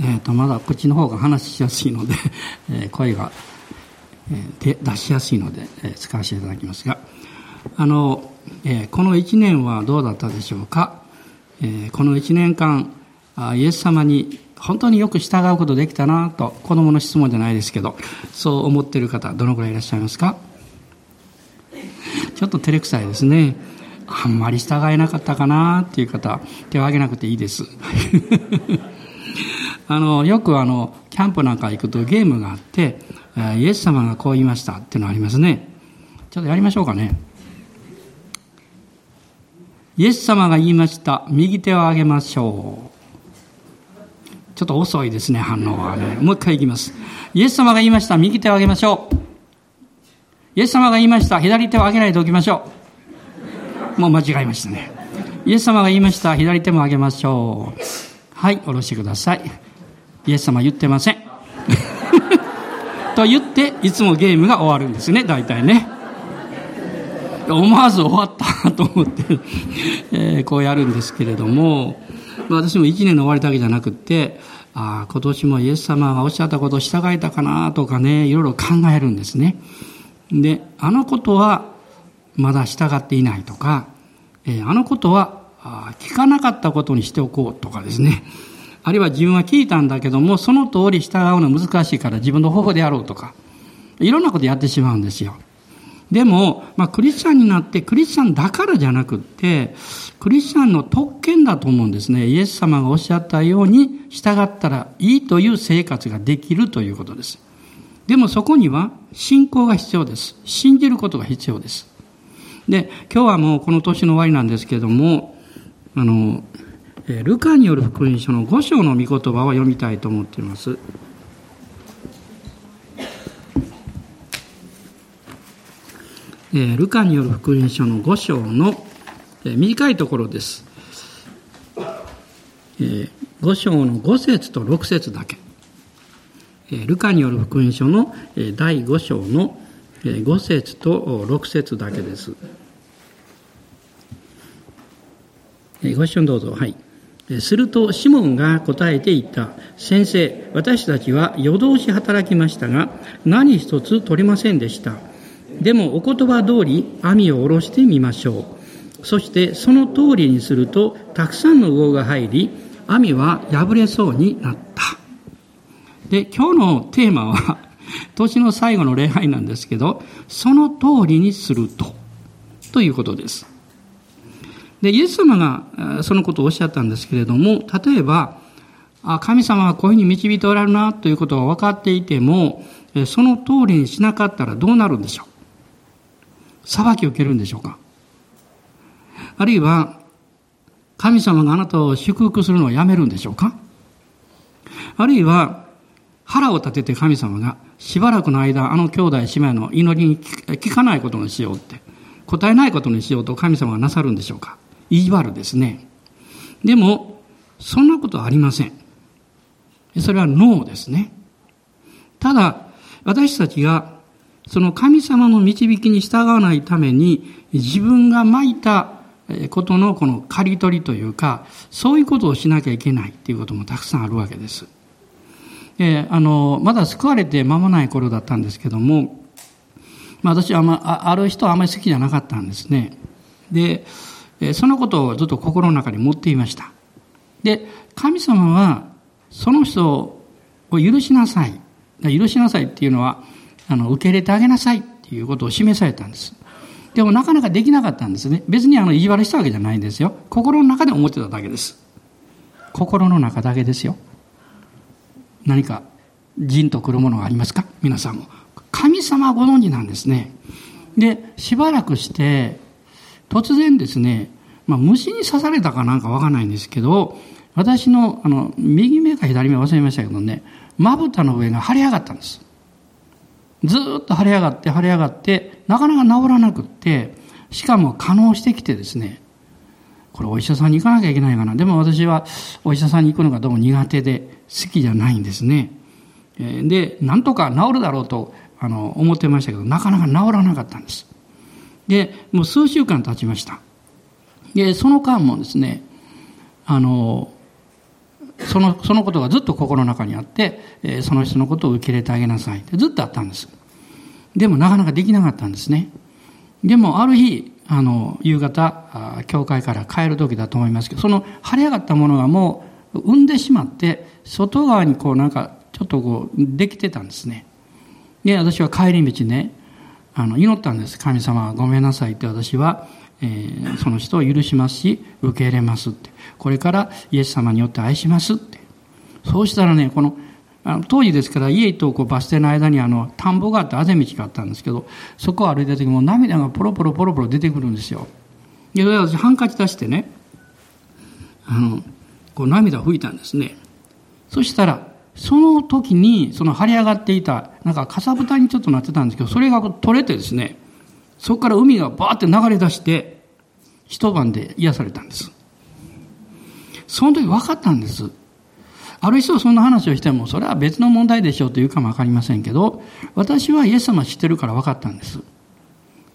えー、とまだこっちの方が話しやすいので、えー、声が、えー、出しやすいので、えー、使わせていただきますがあの、えー、この1年はどうだったでしょうか、えー、この1年間あイエス様に本当によく従うことできたなと子供の質問じゃないですけどそう思っている方どのくらいいらっしゃいますか？ちょっと照れくさいですね。あんまり従えなかったかなっていう方手を挙げなくていいです。あのよくあのキャンプなんか行くとゲームがあってイエス様がこう言いましたっていうのありますねちょっとやりましょうかねイエス様が言いました右手を上げましょうちょっと遅いですね、反応はね。もう一回いきます。イエス様が言いました。右手を上げましょう。イエス様が言いました。左手を上げないでおきましょう。もう間違えましたね。イエス様が言いました。左手も上げましょう。はい、下ろしてください。イエス様言ってません。と言って、いつもゲームが終わるんですね、大体ね。思わず終わったと思って、えー、こうやるんですけれども、私も一年の終わりだけじゃなくって、ああ、今年もイエス様がおっしゃったことを従えたかなとかね、いろいろ考えるんですね。で、あのことはまだ従っていないとか、えー、あのことは聞かなかったことにしておこうとかですね。あるいは自分は聞いたんだけども、その通り従うの難しいから自分の方法でやろうとか、いろんなことやってしまうんですよ。でも、まあ、クリスチャンになってクリスチャンだからじゃなくって、クリスチャンの特権だと思うんですね。イエス様がおっしゃったように従ったらいいという生活ができるということです。でもそこには信仰が必要です。信じることが必要です。で、今日はもうこの年の終わりなんですけれども、あの、ルカによる福音書の5章の御言葉を読みたいと思っています。えルカによる福音書の5章の、え短いところです。え5章の5節と6節だけ。えルカによる福音書の、え第5章の、え5節と6節だけです。えご一緒にどうぞ。はい。すると、シモンが答えて言った。先生、私たちは夜通し働きましたが、何一つ取れませんでした。でもお言葉通り網を下ろしてみましょう。そしてその通りにするとたくさんの魚が入り、網は破れそうになった。で、今日のテーマは、年の最後の礼拝なんですけど、その通りにすると、ということです。で、イエス様がそのことをおっしゃったんですけれども、例えば、あ神様はこういうふうに導いておられるなということが分かっていても、その通りにしなかったらどうなるんでしょう？裁きを受けるんでしょうか？あるいは、神様があなたを祝福するのをやめるんでしょうか？あるいは、腹を立てて神様がしばらくの間、あの兄弟姉妹の祈りに聞かないことにしようって、答えないことにしようと神様がなさるんでしょうか？意地悪ですね。でも、そんなことはありません。それはノーですね。ただ、私たちがその神様の導きに従わないために、自分がまいたことのこの刈り取りというか、そういうことをしなきゃいけないっていうこともたくさんあるわけです。えあの、まだ救われて間もない頃だったんですけども、まあ、私はあ,、まあ、ある人はあまり好きじゃなかったんですね。で、そのことをずっと心の中に持っていました。で、神様はその人を許しなさい。許しなさいっていうのは、あの、受け入れてあげなさいっていうことを示されたんです。でもなかなかできなかったんですね。別にあの、意地悪したわけじゃないんですよ。心の中で思ってただけです。心の中だけですよ。何か、じんとくるものがありますか？皆さんも。神様ご存知なんですね。で、しばらくして、突然ですね、まあ、虫に刺されたかなんかわかんないんですけど、私の、あの、右目か左目忘れましたけどね、まぶたの上が腫れ上がったんです。ずっと腫れ上がって腫れ上がって、なかなか治らなくって、しかも可能してきてですね、これお医者さんに行かなきゃいけないかな。でも私はお医者さんに行くのがどうも苦手で好きじゃないんですね。で、なんとか治るだろうとあの思ってましたけど、なかなか治らなかったんです。で、もう数週間経ちました。で、その間もですね、あの、その、そのことがずっと心の中にあって、えその人のことを受け入れてあげなさいってずっとあったんです。でもなかなかできなかったんですね。でもある日、あの、夕方、教会から帰る時だと思いますけど、その晴れ上がったものがもう産んでしまって、外側にこうなんか、ちょっとこう、できてたんですね。で、私は帰り道ね、あの、祈ったんです。神様ごめんなさいって私は、えー、その人を許しますし、受け入れますって。これからイエス様によって愛しますって。そうしたらね、この、あの当時ですから家とこうバス停の間にあの田んぼがあってあぜ道があったんですけどそこを歩いた時も涙がポロポロポロポロ出てくるんですよで私ハンカチ出してねあのこう涙を拭いたんですねそしたらその時にその張り上がっていたなんかかさぶたにちょっとなってたんですけどそれが取れてですねそこから海がバーって流れ出して一晩で癒されたんですその時分かったんですある人はそんな話をしても、それは別の問題でしょうと言うかもわかりませんけど、私はイエス様知ってるから分かったんです。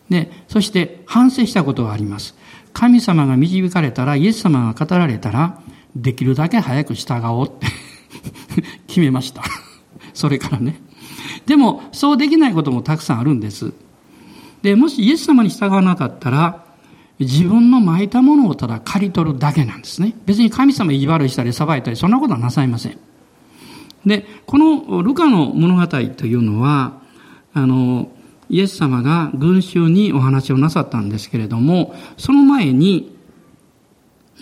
で、そして反省したことがあります。神様が導かれたら、イエス様が語られたら、できるだけ早く従おうって決めました。それからね。でも、そうできないこともたくさんあるんです。で、もしイエス様に従わなかったら、自分の巻いたものをただ刈り取るだけなんですね。別に神様意地悪したり裁いたり、そんなことはなさいません。で、このルカの物語というのは、あの、イエス様が群衆にお話をなさったんですけれども、その前に、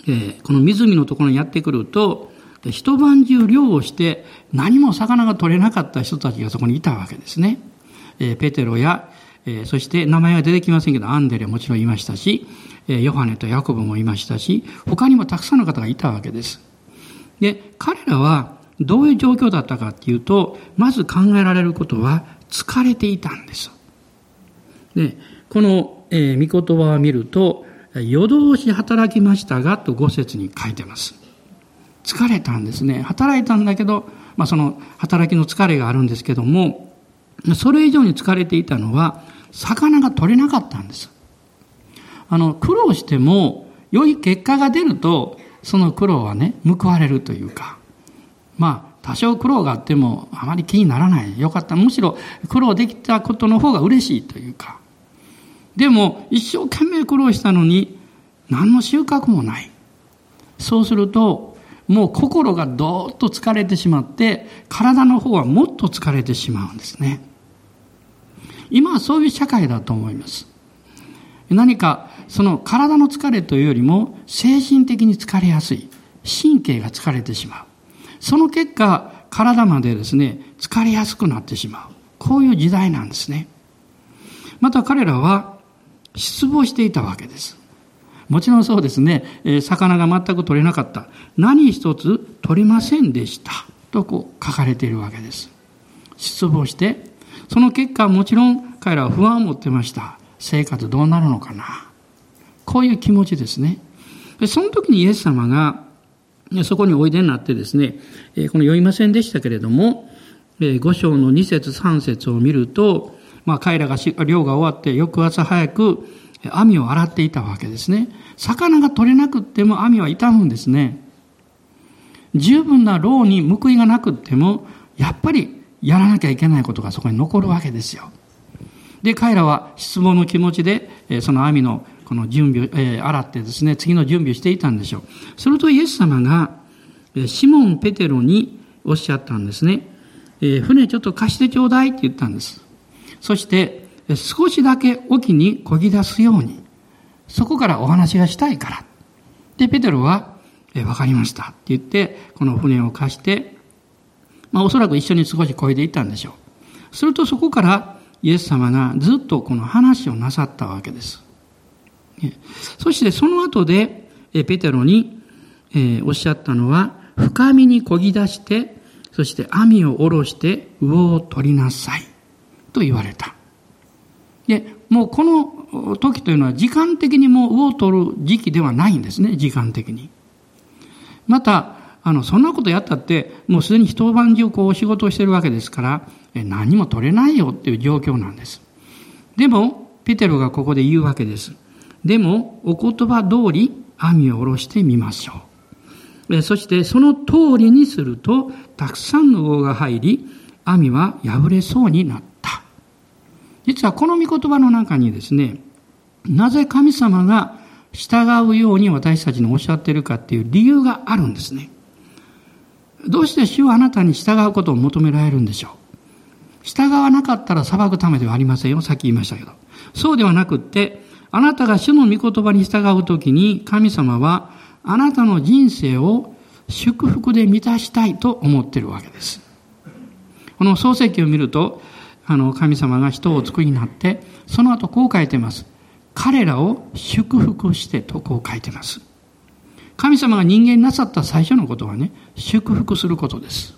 えー、この湖のところにやってくると、一晩中漁をして何も魚が取れなかった人たちがそこにいたわけですね。えー、ペテロやえー、そして名前は出てきませんけど、アンデレもちろんいましたし、えー、ヨハネとヤコブもいましたし、他にもたくさんの方がいたわけです。で、彼らはどういう状況だったかっていうと、まず考えられることは疲れていたんです。で、この、えー、御言葉を見ると、夜通し働きましたが、と五節に書いてます。疲れたんですね。働いたんだけど、まあその働きの疲れがあるんですけども、それ以上に疲れていたのは、魚が取れなかったんです。あの、苦労しても、良い結果が出ると、その苦労はね、報われるというか、まあ、多少苦労があっても、あまり気にならない。よかった。むしろ、苦労できたことの方が嬉しいというか。でも、一生懸命苦労したのに、何の収穫もない。そうすると、もう心がどーっと疲れてしまって、体の方はもっと疲れてしまうんですね。今はそういう社会だと思います。何かその体の疲れというよりも精神的に疲れやすい。神経が疲れてしまう。その結果、体までですね、疲れやすくなってしまう。こういう時代なんですね。また彼らは失望していたわけです。もちろんそうですね、魚が全く取れなかった。何一つ取れませんでした。とこう書かれているわけです。失望してその結果もちろん彼らは不安を持ってました。生活どうなるのかな。こういう気持ちですね。その時にイエス様がそこにおいでになってですね、この読みませんでしたけれども、五章の二節三節を見ると、まあ彼らが漁が終わって翌朝早く網を洗っていたわけですね。魚が取れなくっても網は傷むんですね。十分な労に報いがなくっても、やっぱりやらなきゃいけないことがそこに残るわけですよ。で、彼らは失望の気持ちで、その網のこの準備を、え、洗ってですね、次の準備をしていたんでしょう。するとイエス様が、シモン・ペテロにおっしゃったんですね。え、船ちょっと貸してちょうだいって言ったんです。そして、少しだけ沖に漕ぎ出すように、そこからお話がしたいから。で、ペテロは、え、わかりましたって言って、この船を貸して、まあおそらく一緒に少し漕いでいったんでしょう。するとそこからイエス様がずっとこの話をなさったわけです。そしてその後でペテロにえおっしゃったのは、深みに漕ぎ出して、そして網を下ろして魚を取りなさい。と言われた。で、もうこの時というのは時間的にもう魚を取る時期ではないんですね、時間的に。また、あの、そんなことやったって、もうすでに一晩中こう仕事をしてるわけですから、え何も取れないよっていう状況なんです。でも、ペテロがここで言うわけです。でも、お言葉通り網を下ろしてみましょうそしてその通りにすると、たくさんの魚が入り、網は破れそうになった。実はこの御言葉の中にですね、なぜ神様が従うように私たちにおっしゃっているかっていう理由があるんですね。どうして主はあなたに従うことを求められるんでしょう？従わなかったら裁くためではありませんよ。さっき言いましたけど。そうではなくって、あなたが主の御言葉に従うときに神様はあなたの人生を祝福で満たしたいと思っているわけです。この創世記を見ると、あの、神様が人をお作りになって、その後こう書いてます。彼らを祝福してとこう書いてます。神様が人間になさった最初のことはね、祝福することです。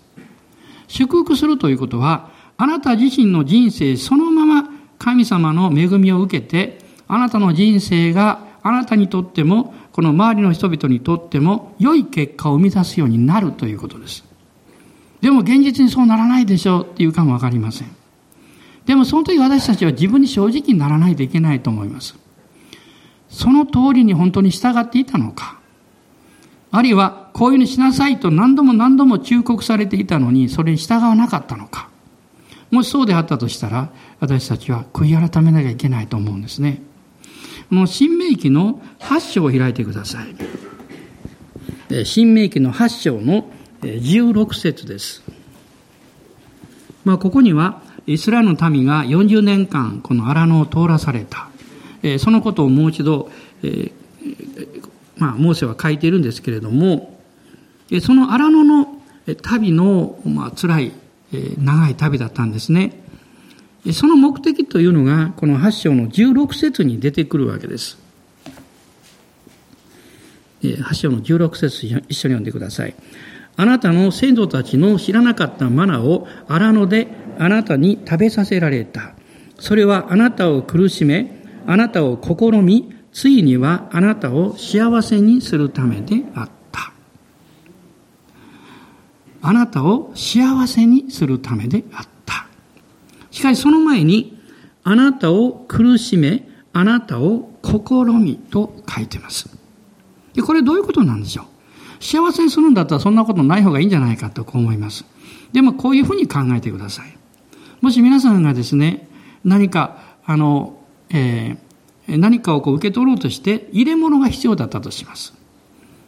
祝福するということは、あなた自身の人生そのまま神様の恵みを受けて、あなたの人生があなたにとっても、この周りの人々にとっても、良い結果を生み出すようになるということです。でも現実にそうならないでしょうっていうかもわかりません。でもその時私たちは自分に正直にならないといけないと思います。その通りに本当に従っていたのか。あるいは、こういうふうにしなさいと何度も何度も忠告されていたのに、それに従わなかったのか。もしそうであったとしたら、私たちは悔い改めなきゃいけないと思うんですね。この新明記の8章を開いてください。新明記の8章の16節です。まあ、ここには、イスラエルの民が40年間、この荒野を通らされた。そのことをもう一度、まあ、モーセは書いているんですけれども、その荒野の旅の、まあ、辛い長い旅だったんですね。その目的というのが、この8章の16節に出てくるわけです。8章の16節一緒に読んでください。あなたの先祖たちの知らなかったマナを荒野であなたに食べさせられた。それはあなたを苦しめ、あなたを試み、ついにはあなたを幸せにするためであった。あなたを幸せにするためであった。しかしその前に、あなたを苦しめ、あなたを試みと書いてます。で、これどういうことなんでしょう？幸せにするんだったらそんなことない方がいいんじゃないかとこう思います。でもこういうふうに考えてください。もし皆さんがですね、何か、あの、えー、何かをこう受け取ろうとして入れ物が必要だったとします。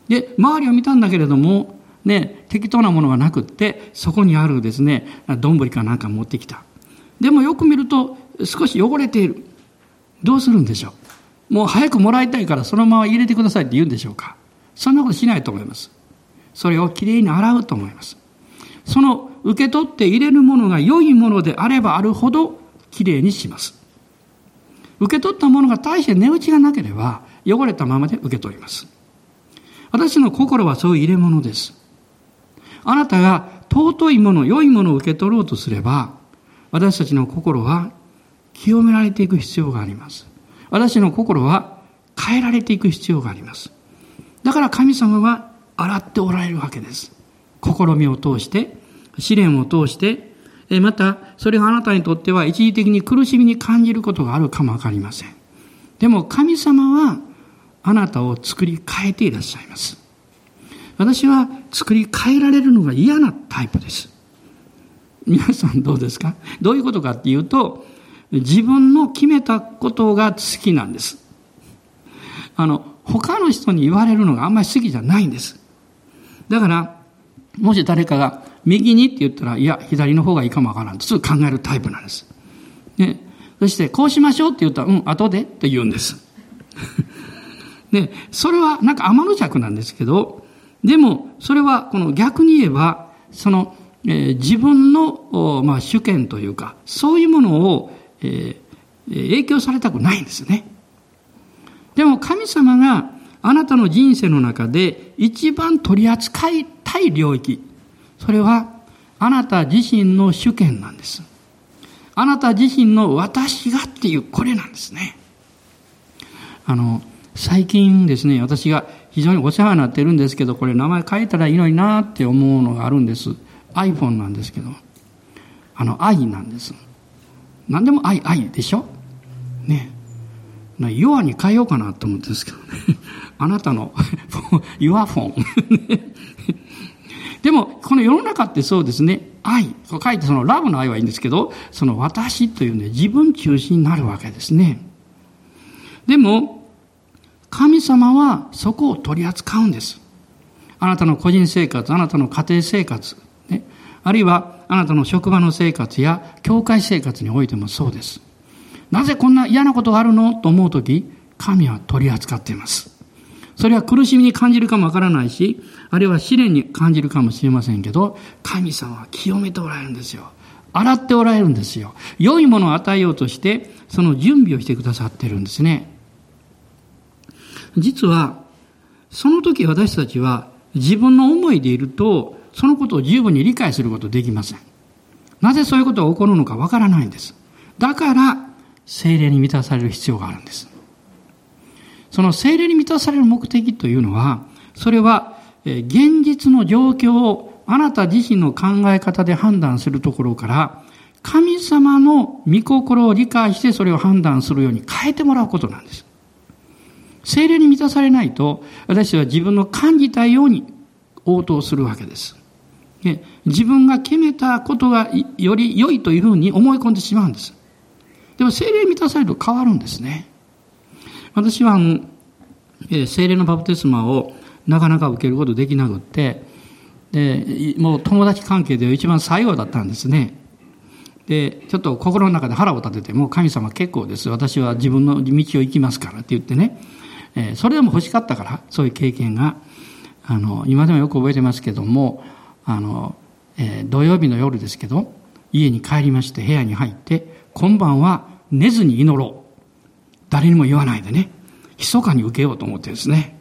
で、周りを見たんだけれども、ね、適当なものがなくって、そこにあるですね、丼かなんか持ってきた。でもよく見ると少し汚れている。どうするんでしょうもう早くもらいたいからそのまま入れてくださいって言うんでしょうかそんなことしないと思います。それをきれいに洗うと思います。その受け取って入れるものが良いものであればあるほどきれいにします。受け取ったものが大して値打ちがなければ汚れたままで受け取ります。私の心はそういう入れ物です。あなたが尊いもの、良いものを受け取ろうとすれば、私たちの心は清められていく必要があります。私の心は変えられていく必要があります。だから神様は洗っておられるわけです。試みを通して、試練を通して、また、それがあなたにとっては一時的に苦しみに感じることがあるかもわかりません。でも神様はあなたを作り変えていらっしゃいます。私は作り変えられるのが嫌なタイプです。皆さんどうですか？どういうことかっていうと、自分の決めたことが好きなんです。あの、他の人に言われるのがあんまり好きじゃないんです。だから、もし誰かが右にって言ったら、いや、左の方がいいかもわからんってすぐ考えるタイプなんです。ね。そして、こうしましょうって言ったら、うん、後でって言うんです。で、それはなんか天の弱なんですけど、でも、それは、この逆に言えば、その、えー、自分の、まあ、主権というか、そういうものを、えー、影響されたくないんですよね。でも、神様があなたの人生の中で一番取り扱いたい領域、それは、あなた自身の主権なんです。あなた自身の私がっていう、これなんですね。あの、最近ですね、私が非常にお世話になってるんですけど、これ名前変えたらいいのになって思うのがあるんです。iPhone なんですけど。あの、愛なんです。何でも愛、愛でしょ？ね。弱に変えようかなと思ってるんですけどね。あなたの、弱フォン。でも、この世の中ってそうですね、愛、書いてそのラブの愛はいいんですけど、その私というね、自分中心になるわけですね。でも、神様はそこを取り扱うんです。あなたの個人生活、あなたの家庭生活、ね、あるいはあなたの職場の生活や教会生活においてもそうです。なぜこんな嫌なことがあるの？と思うとき、神は取り扱っています。それは苦しみに感じるかもわからないし、あるいは試練に感じるかもしれませんけど、神様は清めておられるんですよ。洗っておられるんですよ。良いものを与えようとして、その準備をしてくださってるんですね。実は、その時私たちは自分の思いでいると、そのことを十分に理解することできません。なぜそういうことが起こるのかわからないんです。だから、精霊に満たされる必要があるんです。その精霊に満たされる目的というのは、それは、現実の状況をあなた自身の考え方で判断するところから、神様の御心を理解してそれを判断するように変えてもらうことなんです。精霊に満たされないと、私は自分の感じたように応答するわけです。自分が決めたことがより良いというふうに思い込んでしまうんです。でも精霊満たされると変わるんですね。私はあの、え精霊のバプテスマをなかなか受けることできなくって、で、もう友達関係で一番最後だったんですね。で、ちょっと心の中で腹を立てて、もう神様結構です。私は自分の道を行きますからって言ってね。えそれでも欲しかったから、そういう経験が。あの、今でもよく覚えてますけども、あの、えー、土曜日の夜ですけど、家に帰りまして部屋に入って、今晩は寝ずに祈ろう。誰にも言わないでね。密かに受けようと思ってですね。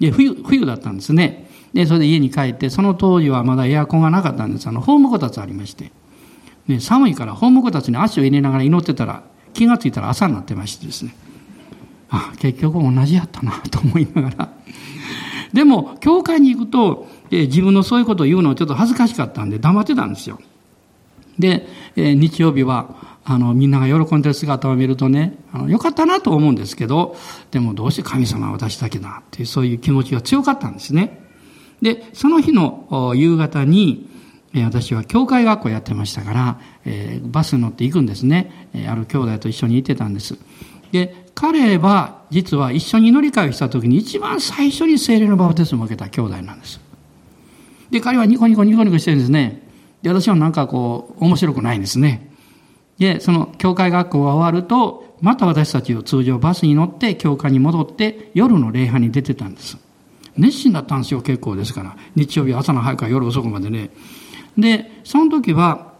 で、冬、冬だったんですね。で、それで家に帰って、その当時はまだエアコンがなかったんです。あの、ホームこたつありまして。ね、寒いからホームこたつに足を入れながら祈ってたら、気がついたら朝になってましてですね。あ、結局同じやったなと思いながら。でも、教会に行くと、え自分のそういうことを言うのはちょっと恥ずかしかったんで黙ってたんですよ。で、え日曜日は、あの、みんなが喜んでる姿を見るとね、あの、よかったなと思うんですけど、でもどうして神様は私だけだっていう、そういう気持ちが強かったんですね。で、その日の夕方に、私は教会学校やってましたから、えー、バスに乗って行くんですね。ある兄弟と一緒に行ってたんです。で、彼は実は一緒に乗り換えをした時に一番最初に精霊のバプテスマを受けた兄弟なんです。で、彼はニコニコニコニコしてるんですね。で、私はなんかこう、面白くないんですね。で、その教会学校が終わると、また私たちを通常バスに乗って教会に戻って夜の礼拝に出てたんです。熱心だったんですよ、結構ですから。日曜日朝の早くから夜遅くまでね。で、その時は、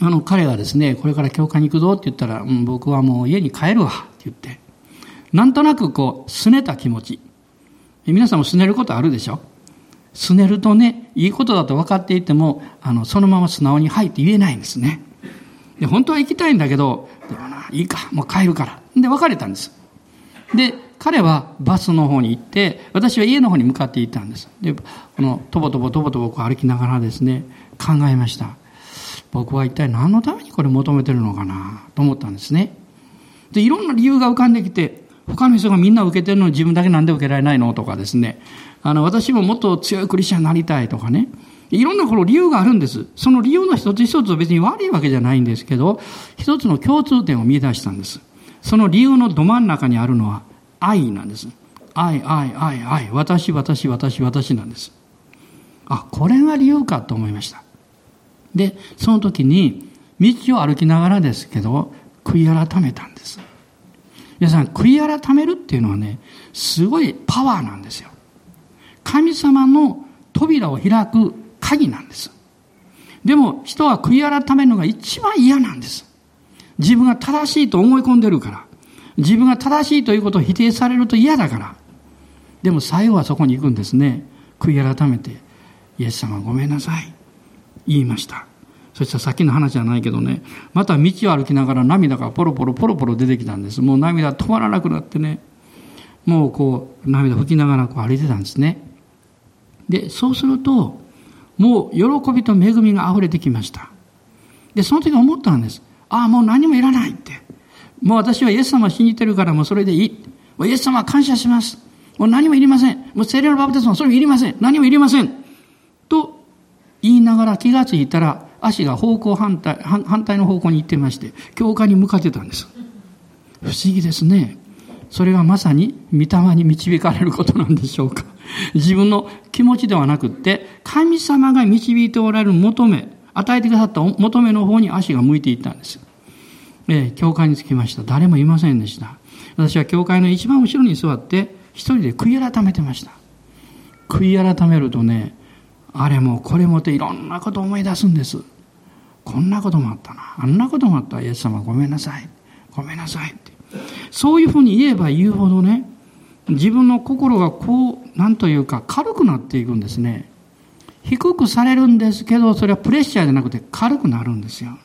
あの、彼がですね、これから教会に行くぞって言ったら、うん、僕はもう家に帰るわって言って、なんとなくこう、拗ねた気持ち。皆さんも拗ねることあるでしょ？拗ねるとね、いいことだと分かっていても、あの、そのまま素直に入って言えないんですね。で、本当は行きたいんだけど、でもな、いいか、もう帰るから。で、別れたんです。で、彼はバスの方に行って、私は家の方に向かって行ったんです。で、この、とぼとぼとぼとぼ歩きながらですね、考えました。僕は一体何のためにこれ求めてるのかなと思ったんですね。で、いろんな理由が浮かんできて、他の人がみんな受けてるのに自分だけなんで受けられないの？とかですね。あの、私ももっと強いクリスチャンになりたいとかね。いろんなこの理由があるんです。その理由の一つ一つは別に悪いわけじゃないんですけど、一つの共通点を見出したんです。その理由のど真ん中にあるのは愛なんです。愛、愛、愛、愛。私、私、私、私なんです。あ、これが理由かと思いました。で、その時に、道を歩きながらですけど、悔い改めたんです。皆さん、悔い改めるっていうのはね、すごいパワーなんですよ。神様の扉を開く鍵なんです。でも、人は悔い改めるのが一番嫌なんです。自分が正しいと思い込んでるから。自分が正しいということを否定されると嫌だから。でも最後はそこに行くんですね。悔い改めて、イエス様ごめんなさい。言いました。そしたらさっきの話じゃないけどね、また道を歩きながら涙がポロポロポロポロ出てきたんです。もう涙止まらなくなってね、もうこう涙拭きながらこう歩いてたんですね。で、そうすると、もう喜びと恵みが溢れてきました。で、その時思ったんです。ああ、もう何もいらないって。もう私はイエス様を信じてるからもうそれでいい。もうイエス様は感謝します。もう何もいりません。もう聖霊のバプテスマそれいりません。何もいりません。と言いながら気がついたら足が方向反対、反対の方向に行ってまして、教会に向かってたんです。不思議ですね。それがまさに御霊に導かれることなんでしょうか。自分の気持ちではなくって、神様が導いておられる求め、与えてくださった求めの方に足が向いていったんです。えー、教会に着きました。誰もいませんでした。私は教会の一番後ろに座って、一人で悔い改めてました。悔い改めるとね、あれもこれもっていろんなこと思い出すんです。こんなこともあったな。あんなこともあった。イエス様ごめんなさい。ごめんなさいって。そういうふうに言えば言うほどね、自分の心がこう、何というか軽くなっていくんですね。低くされるんですけど、それはプレッシャーじゃなくて軽くなるんですよ。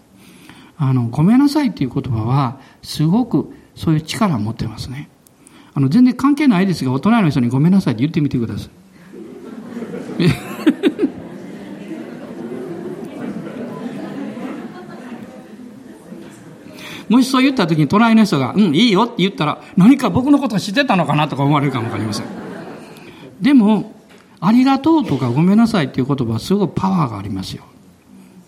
あの、ごめんなさいっていう言葉は、すごくそういう力を持ってますね。あの、全然関係ないですが、大人の人にごめんなさいって言ってみてください。もしそう言った時に隣の人が、うん、いいよって言ったら、何か僕のこと知ってたのかなとか思われるかもわかりません。でも、ありがとうとかごめんなさいっていう言葉はすごくパワーがありますよ。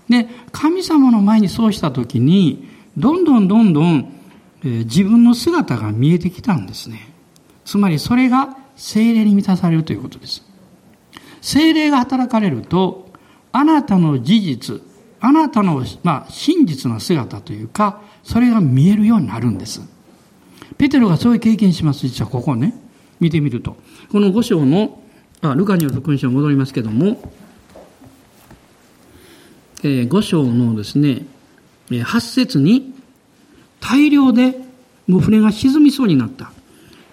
で、神様の前にそうした時に、どんどんどんどん、えー、自分の姿が見えてきたんですね。つまりそれが精霊に満たされるということです。精霊が働かれると、あなたの事実、あなたの、まあ、真実の姿というか、それが見えるようになるんです。ペテロがそういう経験します。実はここね、見てみると。この5章の、あ、ルカによる福音書に戻りますけども、えー、5章のですね、8節に、大量でもう船が沈みそうになった。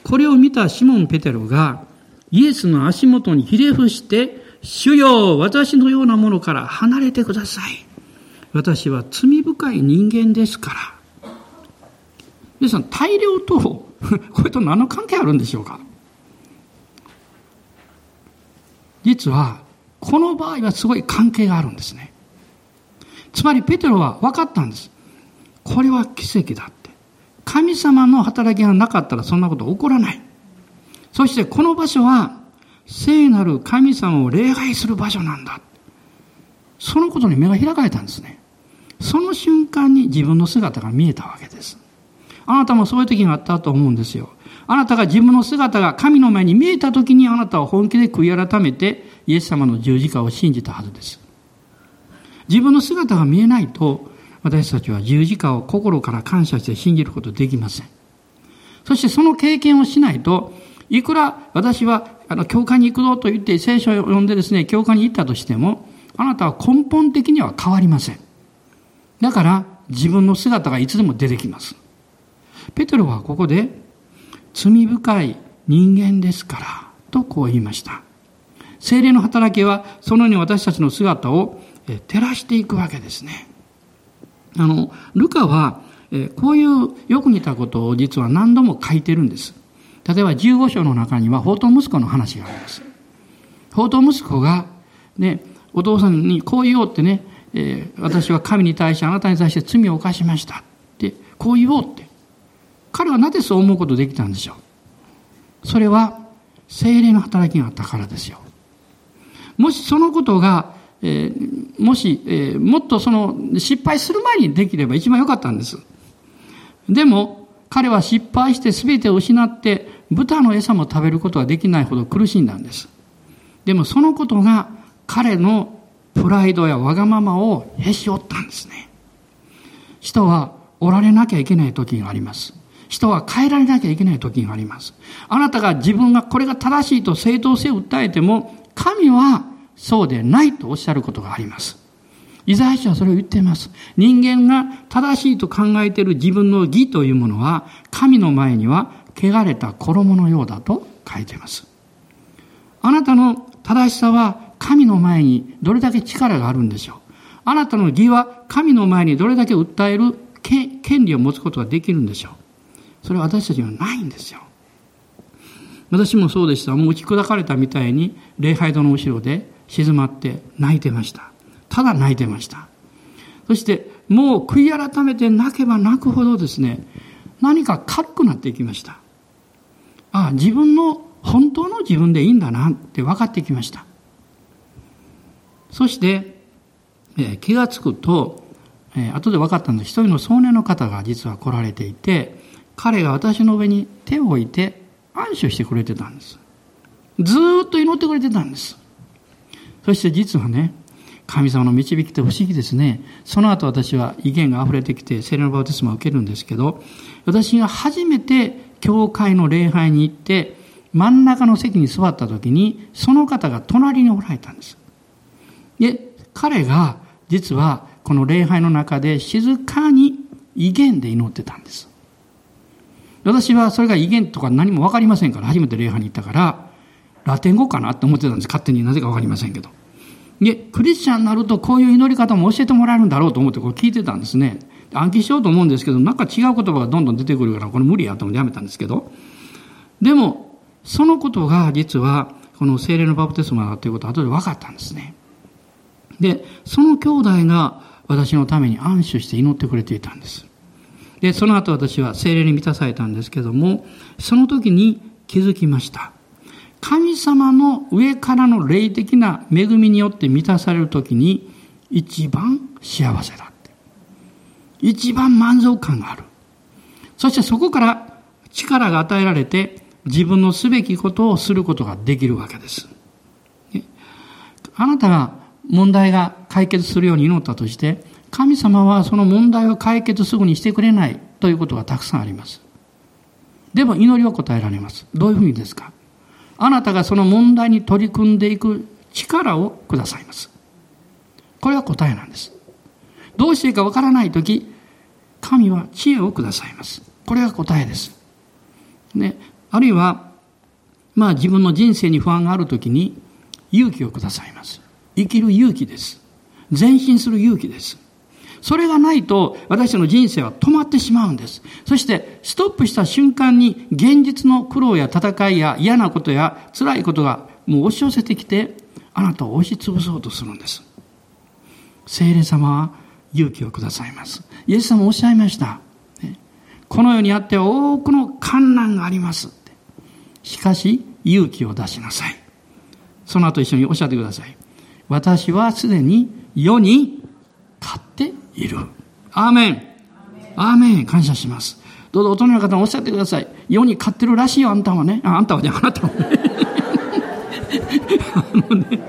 これを見たシモン・ペテロが、イエスの足元にひれ伏して、主よ、私のようなものから離れてください。私は罪深い人間ですから。皆さん、大量と、これと何の関係あるんでしょうか？実は、この場合はすごい関係があるんですね。つまり、ペテロは分かったんです。これは奇跡だって。神様の働きがなかったらそんなこと起こらない。そしてこの場所は、聖なる神様を礼拝する場所なんだ。そのことに目が開かれたんですね。その瞬間に自分の姿が見えたわけです。あなたもそういう時があったと思うんですよ。あなたが自分の姿が神の前に見えた時にあなたは本気で悔い改めてイエス様の十字架を信じたはずです。自分の姿が見えないと私たちは十字架を心から感謝して信じることできません。そしてその経験をしないと、いくら私はあの教会に行くぞと言って聖書を読んでですね、教会に行ったとしても、あなたは根本的には変わりません。だから自分の姿がいつでも出てきます。ペテロはここで、罪深い人間ですから、とこう言いました。精霊の働きは、そのように私たちの姿を照らしていくわけですね。あの、ルカは、こういうよく似たことを実は何度も書いてるんです。例えば15章の中には、宝刀息子の話があります。宝刀息子が、ね、お父さんにこう言おうってね、えー、私は神に対してあなたに対して罪を犯しました。って、こう言おうって。彼はなぜそう思うことできたんでしょう？それは精霊の働きがあったからですよ。もしそのことが、えー、もし、えー、もっとその失敗する前にできれば一番良かったんです。でも彼は失敗して全てを失って豚の餌も食べることができないほど苦しんだんです。でもそのことが彼のプライドやわがままをへし折ったんですね。人はおられなきゃいけない時があります。人は変えられなきゃいけない時があります。あなたが自分がこれが正しいと正当性を訴えても、神はそうでないとおっしゃることがあります。イザヤ書はそれを言っています。人間が正しいと考えている自分の義というものは、神の前には汚れた衣のようだと書いています。あなたの正しさは神の前にどれだけ力があるんでしょう。あなたの義は神の前にどれだけ訴える権利を持つことができるんでしょう。それは私たちにはないんですよ。私もそうでした。もう打ち砕かれたみたいに礼拝堂の後ろで静まって泣いてました。ただ泣いてました。そしてもう悔い改めて泣けば泣くほどですね、何か軽くなっていきました。ああ、自分の本当の自分でいいんだなって分かってきました。そして、えー、気がつくと、えー、後で分かったんです。一人の少年の方が実は来られていて、彼が私の上に手を置いて安守してくれてたんです。ずっと祈ってくれてたんです。そして実はね、神様の導きって不思議ですね。その後私は威厳が溢れてきて、セレノバウテスマを受けるんですけど、私が初めて教会の礼拝に行って、真ん中の席に座った時に、その方が隣におられたんです。で、彼が実はこの礼拝の中で静かに威厳で祈ってたんです。私はそれが威厳とか何もわかりませんから、初めて礼拝に行ったから、ラテン語かなって思ってたんです。勝手になぜかわかりませんけど。で、クリスチャンになるとこういう祈り方も教えてもらえるんだろうと思ってこれ聞いてたんですね。暗記しようと思うんですけど、なんか違う言葉がどんどん出てくるから、これ無理やと思ってやめたんですけど。でも、そのことが実は、この精霊のバプテスマだということは後で分かったんですね。で、その兄弟が私のために安守して祈ってくれていたんです。で、その後私は精霊に満たされたんですけども、その時に気づきました。神様の上からの霊的な恵みによって満たされる時に一番幸せだって。一番満足感がある。そしてそこから力が与えられて自分のすべきことをすることができるわけです。あなたが問題が解決するように祈ったとして、神様はその問題を解決すぐにしてくれないということがたくさんあります。でも祈りは答えられます。どういうふうにですか？あなたがその問題に取り組んでいく力をくださいます。これは答えなんです。どうしていいかわからないとき、神は知恵をくださいます。これが答えです。ね、あるいは、まあ自分の人生に不安があるときに勇気をくださいます。生きる勇気です。前進する勇気です。それがないと私の人生は止まってしまうんです。そしてストップした瞬間に現実の苦労や戦いや嫌なことや辛いことがもう押し寄せてきてあなたを押しつぶそうとするんです。聖霊様は勇気をくださいます。イエス様おっしゃいました。この世にあって多くの困難があります。しかし勇気を出しなさい。その後一緒におっしゃってください。私はすでに世に勝っている。アーメン。アーメン。感謝します。どうぞ大人の方おっしゃってください。世に勝ってるらしいよ、あんたはね。あ、あんたはね、あなたはね。あのね。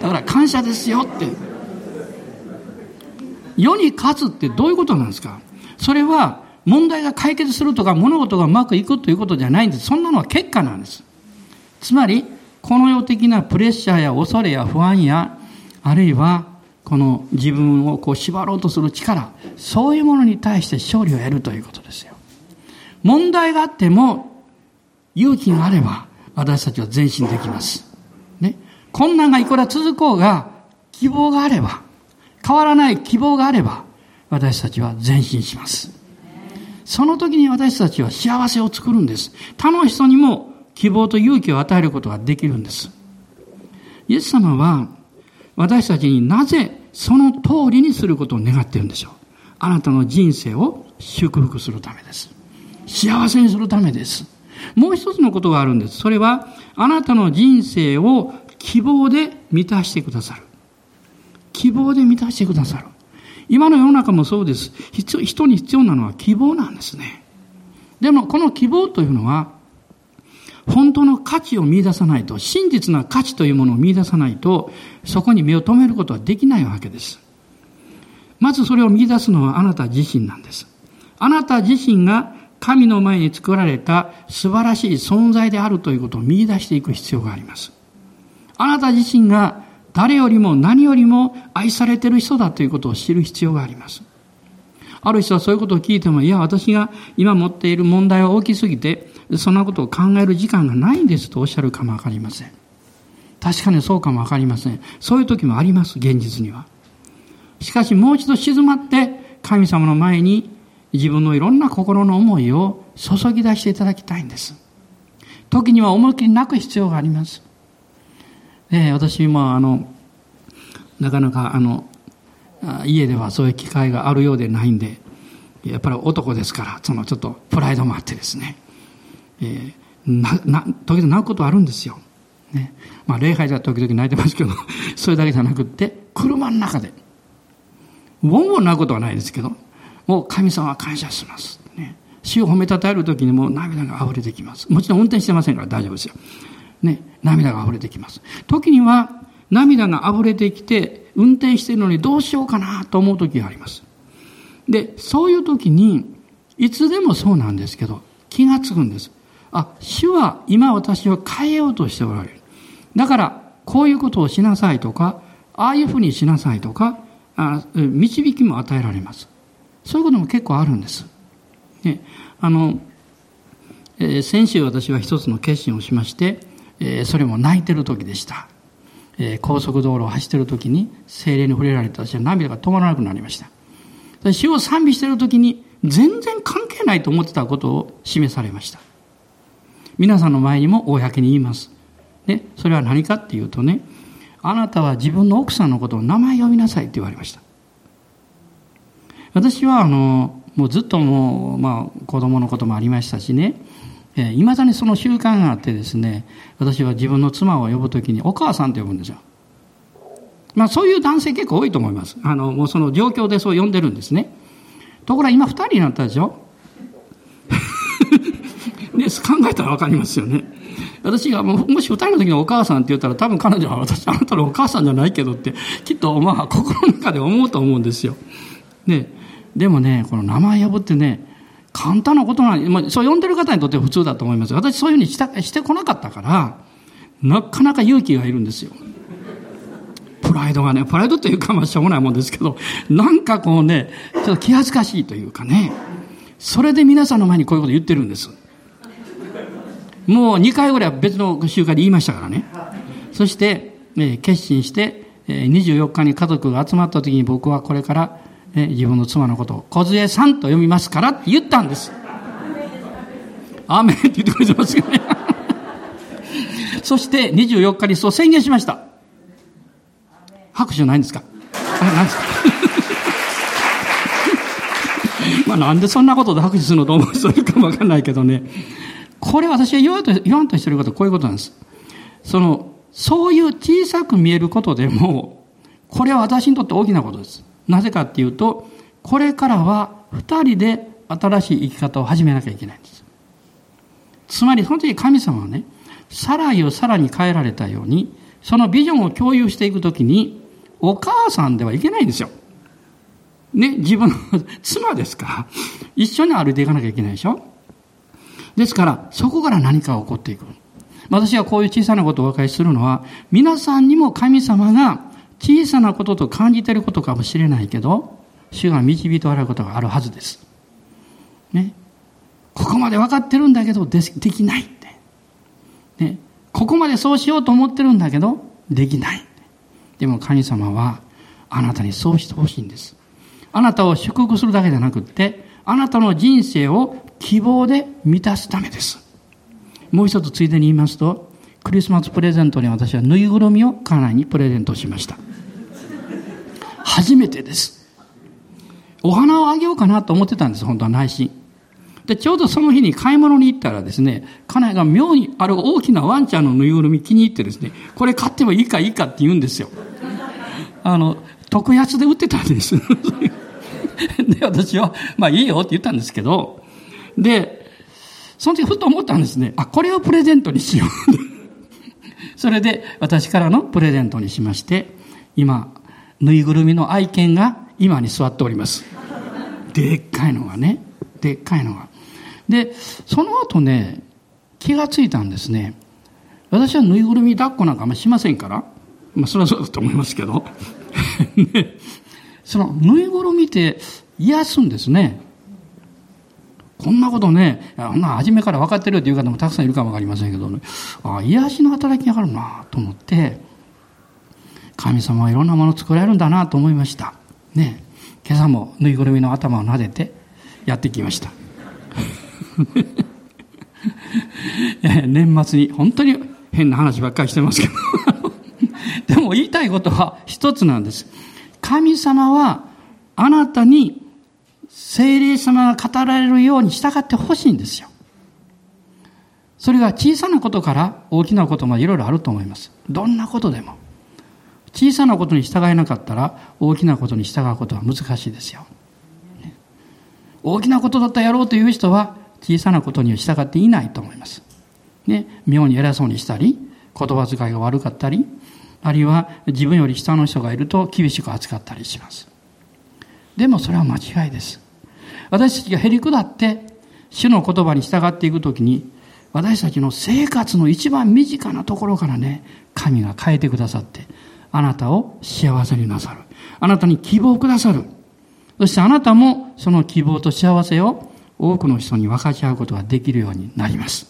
だから感謝ですよって。世に勝つってどういうことなんですか？それは問題が解決するとか物事がうまくいくということじゃないんです。そんなのは結果なんです。つまり、この世的なプレッシャーや恐れや不安や、あるいはこの自分をこう縛ろうとする力、そういうものに対して勝利を得るということですよ。問題があっても、勇気があれば、私たちは前進できます。ね。困難がいくら続こうが、希望があれば、変わらない希望があれば、私たちは前進します。その時に私たちは幸せを作るんです。他の人にも希望と勇気を与えることができるんです。イエス様は私たちになぜその通りにすることを願っているんでしょう。あなたの人生を祝福するためです。幸せにするためです。もう一つのことがあるんです。それは、あなたの人生を希望で満たしてくださる。希望で満たしてくださる。今の世の中もそうです。人に必要なのは希望なんですね。でも、この希望というのは、本当の価値を見出さないと、真実な価値というものを見出さないと、そこに目を留めることはできないわけです。まずそれを見出すのはあなた自身なんです。あなた自身が神の前に作られた素晴らしい存在であるということを見出していく必要があります。あなた自身が誰よりも何よりも愛されている人だということを知る必要があります。ある人はそういうことを聞いても、いや、私が今持っている問題は大きすぎて、そんなことを考える時間がないんですとおっしゃるかもわかりません。確かにそうかもわかりません。そういう時もあります、現実には。しかしもう一度静まって神様の前に自分のいろんな心の思いを注ぎ出していただきたいんです。時には思いっきり泣く必要があります。え、私もあの、なかなかあの、家ではそういう機会があるようでないんで、やっぱり男ですから、そのちょっとプライドもあってですね、えー、な、な、時々泣くことあるんですよ。ね。まあ礼拝では時々泣いてますけど、それだけじゃなくって、車の中で、ウォンウォン泣くことはないですけど、もう神様は感謝します。ね。死を褒めたたえる時にも涙が溢れてきます。もちろん運転してませんから大丈夫ですよ。ね。涙が溢れてきます。時には涙が溢れてきて、運転してるのにどうしようかなと思う時があります。で、そういう時に、いつでもそうなんですけど、気がつくんです。あ、主は今私を変えようとしておられる。だから、こういうことをしなさいとか、ああいうふうにしなさいとか、あ導きも与えられます。そういうことも結構あるんです。ね、あの、えー、先週私は一つの決心をしまして、えー、それも泣いてる時でした。えー、高速道路を走ってる時に精霊に触れられた私は涙が止まらなくなりました。主を賛美してる時に全然関係ないと思ってたことを示されました。皆さんの前にも公に言います。ね、それは何かっていうとね、あなたは自分の奥さんのことを名前呼びなさいって言われました。私はあの、もうずっともう、まあ子供のこともありましたしね、えいまだにその習慣があってですね、私は自分の妻を呼ぶときにお母さんと呼ぶんですよ。まあそういう男性結構多いと思います。あの、もうその状況でそう呼んでるんですね。ところが今二人になったでしょね、考えたらわかりますよね。私がももし二人の時にお母さんって言ったら多分彼女は私、あなたのお母さんじゃないけどって、きっとまあ心の中で思うと思うんですよ。ね。でもね、この名前呼ぶってね、簡単なことなまあ、そう呼んでる方にとっては普通だと思います。私そういうふうにしたしてこなかったから、なかなか勇気がいるんですよ。プライドがね、プライドというかまあしょうもないもんですけど、なんかこうね、ちょっと気恥ずかしいというかね、それで皆さんの前にこういうこと言ってるんです。もう2回ぐらいは別の集会で言いましたからね。そして、えー、決心して、えー、24日に家族が集まった時に僕はこれから、えー、自分の妻のことを、小杖さんと読みますからって言ったんです。アーメンって言ってくれてますよね。そして24日にそう宣言しました。拍手ないんですか？あれ、何ですか？まあなんでそんなことで拍手するのと思う人いるかもわかんないけどね。これ私が言わんと言わんとしてることはこういうことなんです。その、そういう小さく見えることでも、これは私にとって大きなことです。なぜかっていうと、これからは二人で新しい生き方を始めなきゃいけないんです。つまりその時神様はね、サライをさらに変えられたように、そのビジョンを共有していくときに、お母さんではいけないんですよ。ね、自分の妻ですから、一緒に歩いていかなきゃいけないでしょですから、そこから何か起こっていく。私がこういう小さなことをお分かりするのは、皆さんにも神様が小さなことと感じていることかもしれないけど、主が導いておられることがあるはずです。ね。ここまで分かってるんだけどで、できないって。ね。ここまでそうしようと思ってるんだけど、できない。でも神様は、あなたにそうしてほしいんです。あなたを祝福するだけじゃなくって、あなたの人生を希望で満たすためです。もう一つついでに言いますと、クリスマスプレゼントに私はぬいぐるみを家内にプレゼントしました。初めてです。お花をあげようかなと思ってたんです、本当は内心。で、ちょうどその日に買い物に行ったらですね、家内が妙にある大きなワンちゃんのぬいぐるみ気に入ってですね、これ買ってもいいかいいかって言うんですよ。あの、特安で売ってたんです。で、私は、まあいいよって言ったんですけど、で、その時ふと思ったんですね。あ、これをプレゼントにしよう。それで私からのプレゼントにしまして、今、ぬいぐるみの愛犬が今に座っております。でっかいのがね。でっかいのが。で、その後ね、気がついたんですね。私はぬいぐるみ抱っこなんかあんましませんから。まあ、それはそうだと思いますけど。ね、そのぬいぐるみって癒すんですね。こんなことね、あんな初めから分かってるっていう方もたくさんいるかもわかりませんけどね、あ癒しの働きがあるなと思って、神様はいろんなもの作られるんだなと思いました。ね。今朝もぬいぐるみの頭を撫でてやってきました。年末に本当に変な話ばっかりしてますけど でも言いたいことは一つなんです。神様はあなたに聖霊様が語られるように従ってほしいんですよ。それが小さなことから大きなことまでいろいろあると思います。どんなことでも。小さなことに従えなかったら大きなことに従うことは難しいですよ。大きなことだったらやろうという人は小さなことには従っていないと思います。ね、妙に偉そうにしたり、言葉遣いが悪かったり、あるいは自分より下の人がいると厳しく扱ったりします。でもそれは間違いです。私たちがへり下って主の言葉に従っていくときに私たちの生活の一番身近なところからね、神が変えてくださって、あなたを幸せになさる。あなたに希望をくださる。そしてあなたもその希望と幸せを多くの人に分かち合うことができるようになります。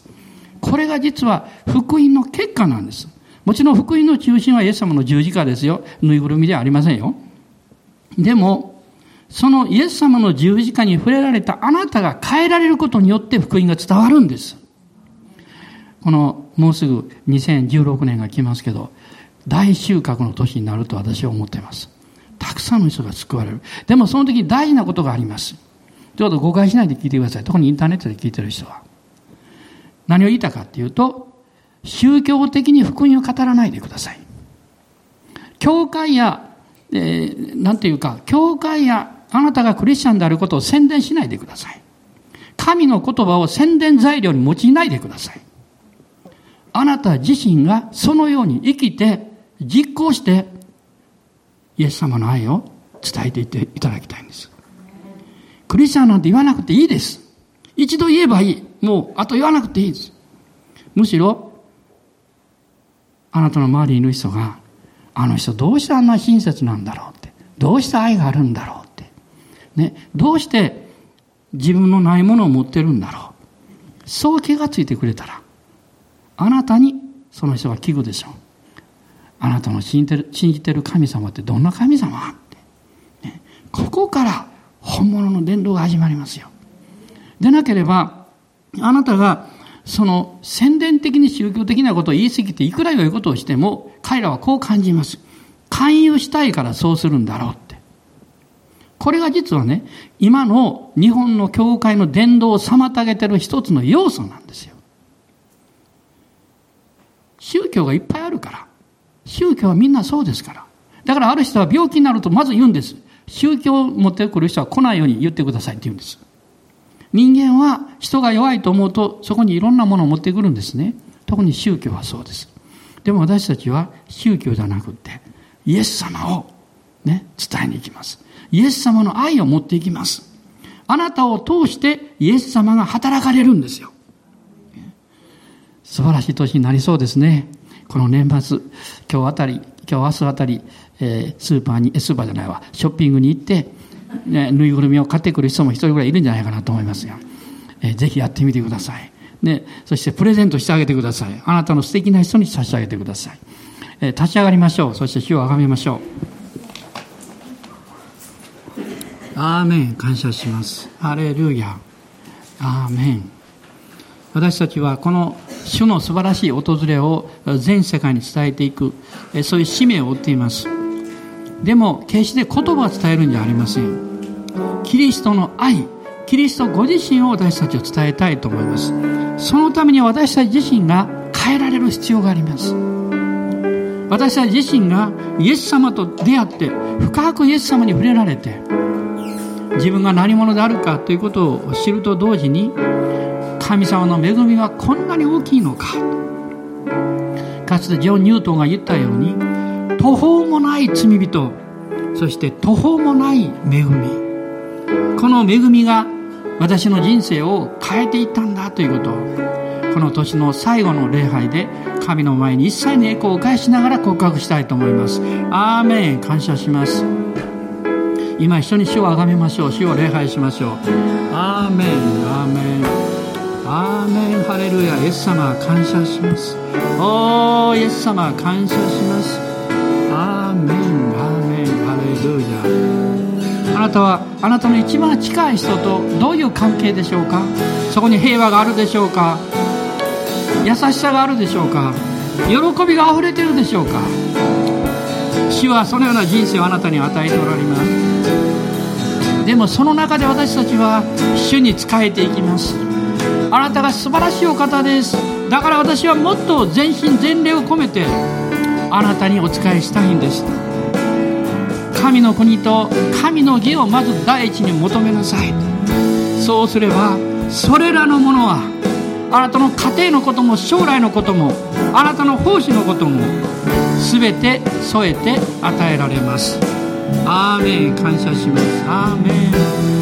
これが実は福音の結果なんです。もちろん福音の中心はイエス様の十字架ですよ。ぬいぐるみではありませんよ。でも、そのイエス様の十字架に触れられたあなたが変えられることによって福音が伝わるんです。このもうすぐ2016年が来ますけど、大収穫の年になると私は思っています。たくさんの人が救われる。でもその時大事なことがあります。ちょっと誤解しないで聞いてください。特にインターネットで聞いてる人は。何を言いたかっていうと、宗教的に福音を語らないでください。教会や、えー、なんていうか、教会やあなたがクリスチャンであることを宣伝しないでください。神の言葉を宣伝材料に用いないでください。あなた自身がそのように生きて、実行して、イエス様の愛を伝えていっていただきたいんです。クリスチャンなんて言わなくていいです。一度言えばいい。もう、あと言わなくていいです。むしろ、あなたの周りにいる人が、あの人どうしてあんな親切なんだろうって。どうして愛があるんだろう。ね。どうして自分のないものを持ってるんだろう？そう気がついてくれたら、あなたにその人が聞くでしょう。あなたの信じてる信じてる神様ってどんな神様？って、ね。ここから本物の伝道が始まりますよ。でなければ、あなたがその宣伝的に宗教的なことを言い過ぎていくら良いことをしても、彼らはこう感じます。勧誘したいからそうするんだろう。これが実はね、今の日本の教会の伝道を妨げてる一つの要素なんですよ。宗教がいっぱいあるから。宗教はみんなそうですから。だからある人は病気になるとまず言うんです。宗教を持ってくる人は来ないように言ってくださいって言うんです。人間は人が弱いと思うとそこにいろんなものを持ってくるんですね。特に宗教はそうです。でも私たちは宗教じゃなくってイエス様をね、伝えに行きます。イエス様の愛を持っていきます。あなたを通してイエス様が働かれるんですよ。素晴らしい年になりそうですね。この年末、今日あたり、今日明日あたり、えー、スーパーに、スーパーじゃないわ、ショッピングに行って、ね、ぬいぐるみを買ってくる人も一人ぐらいいるんじゃないかなと思いますが、えー、ぜひやってみてください。ね、そしてプレゼントしてあげてください。あなたの素敵な人に差し上げてください。えー、立ち上がりましょう。そして主をあがめましょう。アーメン。感謝します。ハレルヤ。アーメン。私たちはこの主の素晴らしい訪れを全世界に伝えていく、そういう使命を負っています。でも、決して言葉を伝えるんじゃありません。キリストの愛、キリストご自身を私たちを伝えたいと思います。そのために私たち自身が変えられる必要があります。私たち自身がイエス様と出会って、深くイエス様に触れられて、自分が何者であるかということを知ると同時に、神様の恵みはこんなに大きいのか。かつてジョン・ニュートンが言ったように途方もない罪人そして途方もない恵み。この恵みが私の人生を変えていったんだということ。をこの年の最後の礼拝で神の前に一切の栄光を返しながら告白したいと思います。アーメン。感謝します。今一緒に主をあがめましょう。主を礼拝しましょう。アーメン。アーメン。アーメン。ハレルヤ。イエス様感謝します。おーイエス様感謝します。アーメン。アーメン。ハレルヤ。あなたはあなたの一番近い人とどういう関係でしょうか？そこに平和があるでしょうか？優しさがあるでしょうか？喜びがあふれてるでしょうか？主はそのような人生をあなたに与えておられます。でもその中で私たちは主に仕えていきます。あなたが素晴らしいお方です。だから私はもっと全身全霊を込めてあなたにお仕えしたいんです。神の国と神の義をまず第一に求めなさい。そうすればそれらのものはあなたの家庭のことも将来のこともあなたの奉仕のことも全て添えて与えられます。アーメン感謝します。アーメン。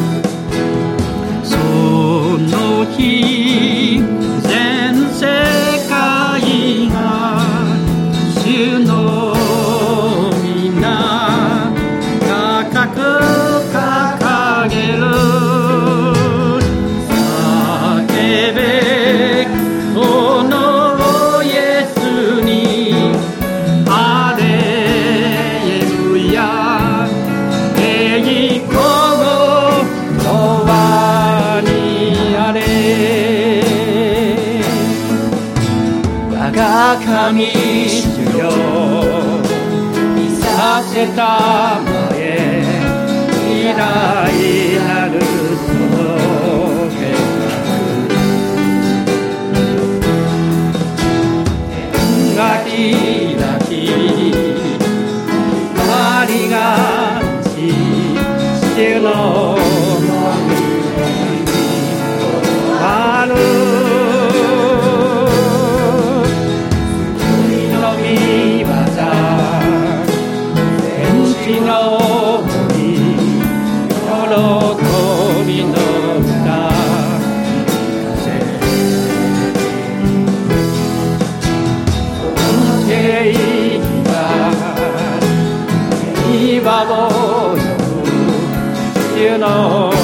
you know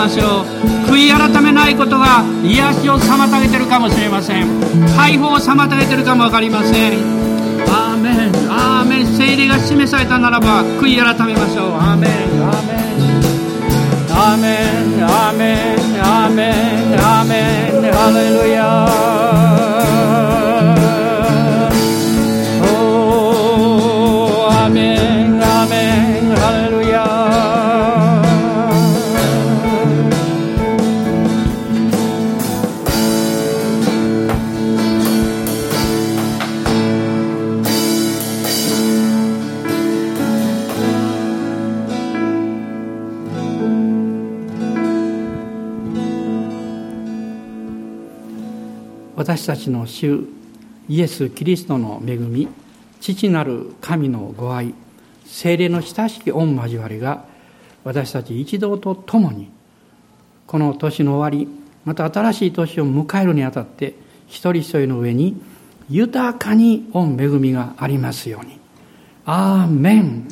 ましょう悔い改めないことが癒しを妨げてるかもしれません。解放を妨げてるかも分かりません。アーメンアーメン聖霊が示されたならば悔い改めましょう。アーメンアーメンアーメンアーメンアーメンアーメンハレルヤたちの主イエス・キリストの恵み父なる神のご愛精霊の親しき御交わりが私たち一同と共にこの年の終わりまた新しい年を迎えるにあたって一人一人の上に豊かに御恵みがありますように。アーメン